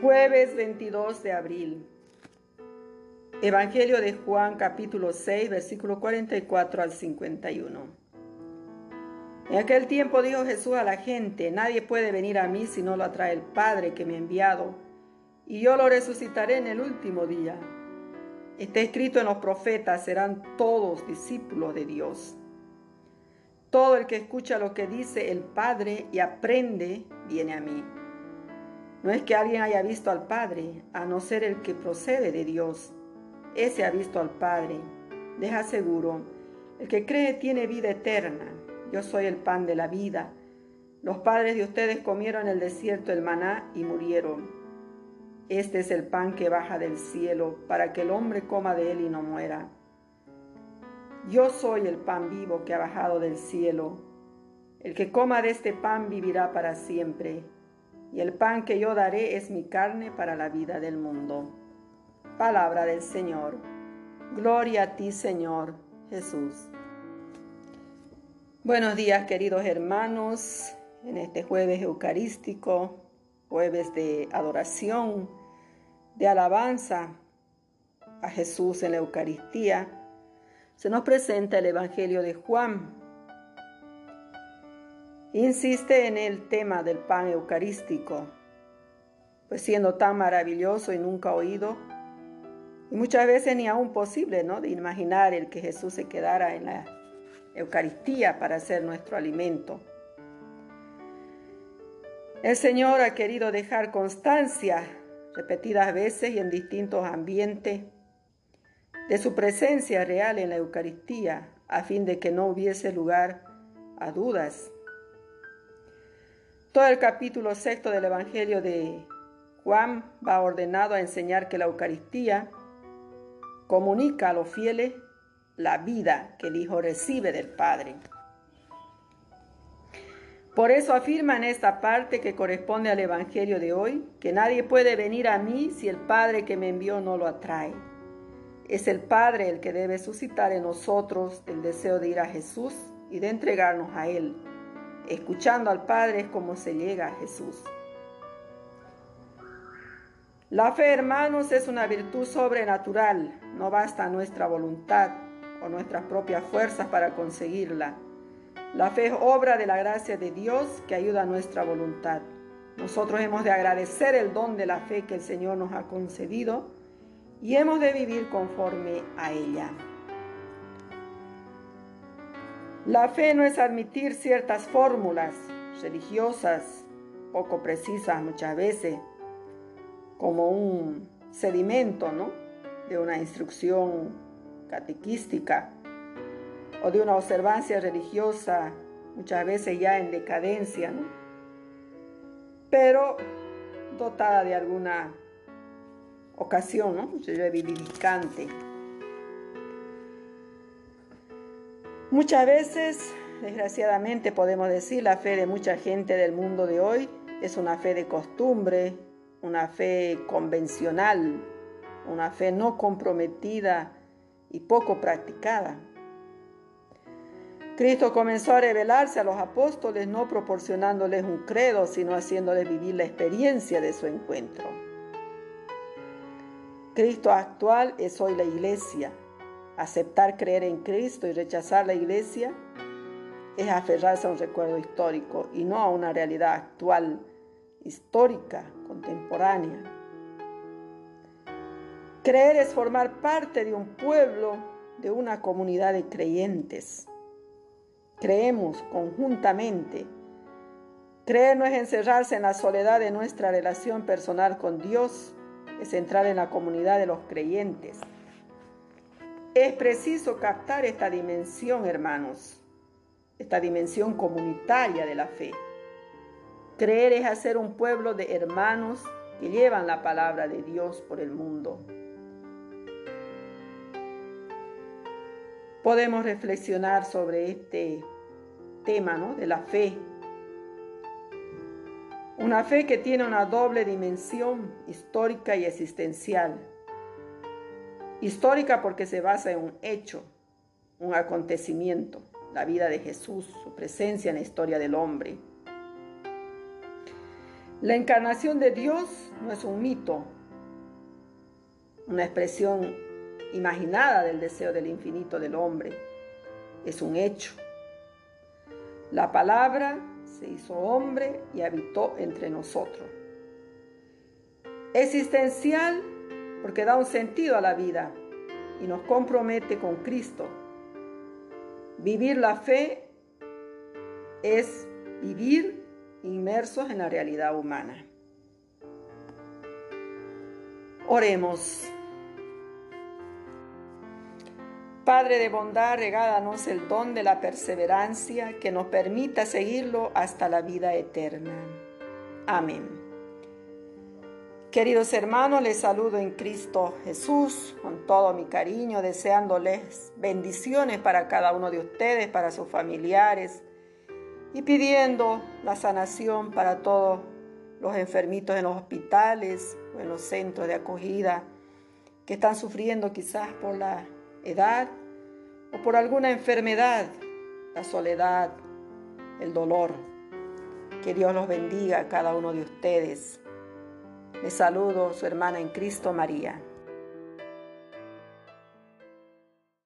Jueves 22 de abril. Evangelio de Juan capítulo 6 versículo 44 al 51. En aquel tiempo dijo Jesús a la gente, nadie puede venir a mí si no lo atrae el Padre que me ha enviado, y yo lo resucitaré en el último día. Está escrito en los profetas, serán todos discípulos de Dios. Todo el que escucha lo que dice el Padre y aprende, viene a mí. No es que alguien haya visto al Padre, a no ser el que procede de Dios. Ese ha visto al Padre. Les aseguro, el que cree tiene vida eterna. Yo soy el pan de la vida. Los padres de ustedes comieron en el desierto el maná y murieron. Este es el pan que baja del cielo para que el hombre coma de él y no muera. Yo soy el pan vivo que ha bajado del cielo. El que coma de este pan vivirá para siempre y el pan que yo daré es mi carne para la vida del mundo. Palabra del Señor. Gloria a ti, Señor Jesús. Buenos días, queridos hermanos, en este jueves eucarístico, jueves de adoración, de alabanza a Jesús en la Eucaristía, se nos presenta el Evangelio de Juan, insiste en el tema del pan eucarístico, pues siendo tan maravilloso y nunca oído, y muchas veces ni aún posible, ¿no? De imaginar el que Jesús se quedara en la Eucaristía para ser nuestro alimento. El Señor ha querido dejar constancia repetidas veces y en distintos ambientes de su presencia real en la Eucaristía a fin de que no hubiese lugar a dudas todo el capítulo sexto del Evangelio de Juan va ordenado a enseñar que la Eucaristía comunica a los fieles la vida que el Hijo recibe del Padre. Por eso afirma en esta parte que corresponde al Evangelio de hoy, que nadie puede venir a mí si el Padre que me envió no lo atrae. Es el Padre el que debe suscitar en nosotros el deseo de ir a Jesús y de entregarnos a Él Escuchando al Padre es como se llega a Jesús. La fe, hermanos, es una virtud sobrenatural. No basta nuestra voluntad o nuestras propias fuerzas para conseguirla. La fe es obra de la gracia de Dios que ayuda a nuestra voluntad. Nosotros hemos de agradecer el don de la fe que el Señor nos ha concedido y hemos de vivir conforme a ella. La fe no es admitir ciertas fórmulas religiosas poco precisas muchas veces, como un sedimento ¿no? de una instrucción catequística o de una observancia religiosa muchas veces ya en decadencia, ¿no? pero dotada de alguna ocasión ¿no? reivindicante. Muchas veces, desgraciadamente podemos decir, la fe de mucha gente del mundo de hoy es una fe de costumbre, una fe convencional, una fe no comprometida y poco practicada. Cristo comenzó a revelarse a los apóstoles no proporcionándoles un credo, sino haciéndoles vivir la experiencia de su encuentro. Cristo actual es hoy la iglesia, Aceptar creer en Cristo y rechazar la iglesia es aferrarse a un recuerdo histórico y no a una realidad actual, histórica, contemporánea. Creer es formar parte de un pueblo, de una comunidad de creyentes. Creemos conjuntamente. Creer no es encerrarse en la soledad de nuestra relación personal con Dios, es entrar en la comunidad de los creyentes. Es preciso captar esta dimensión, hermanos, esta dimensión comunitaria de la fe. Creer es hacer un pueblo de hermanos que llevan la palabra de Dios por el mundo. Podemos reflexionar sobre este tema ¿no? de la fe. Una fe que tiene una doble dimensión histórica y existencial. Histórica porque se basa en un hecho, un acontecimiento, la vida de Jesús, su presencia en la historia del hombre. La encarnación de Dios no es un mito, una expresión imaginada del deseo del infinito del hombre, es un hecho. La palabra se hizo hombre y habitó entre nosotros. Existencial porque da un sentido a la vida y nos compromete con Cristo. Vivir la fe es vivir inmersos en la realidad humana. Oremos. Padre de bondad, regálanos el don de la perseverancia que nos permita seguirlo hasta la vida eterna. Amén. Queridos hermanos, les saludo en Cristo Jesús con todo mi cariño, deseándoles bendiciones para cada uno de ustedes, para sus familiares y pidiendo la sanación para todos los enfermitos en los hospitales o en los centros de acogida que están sufriendo quizás por la edad o por alguna enfermedad, la soledad, el dolor. Que Dios los bendiga a cada uno de ustedes. Les saludo su hermana en Cristo María.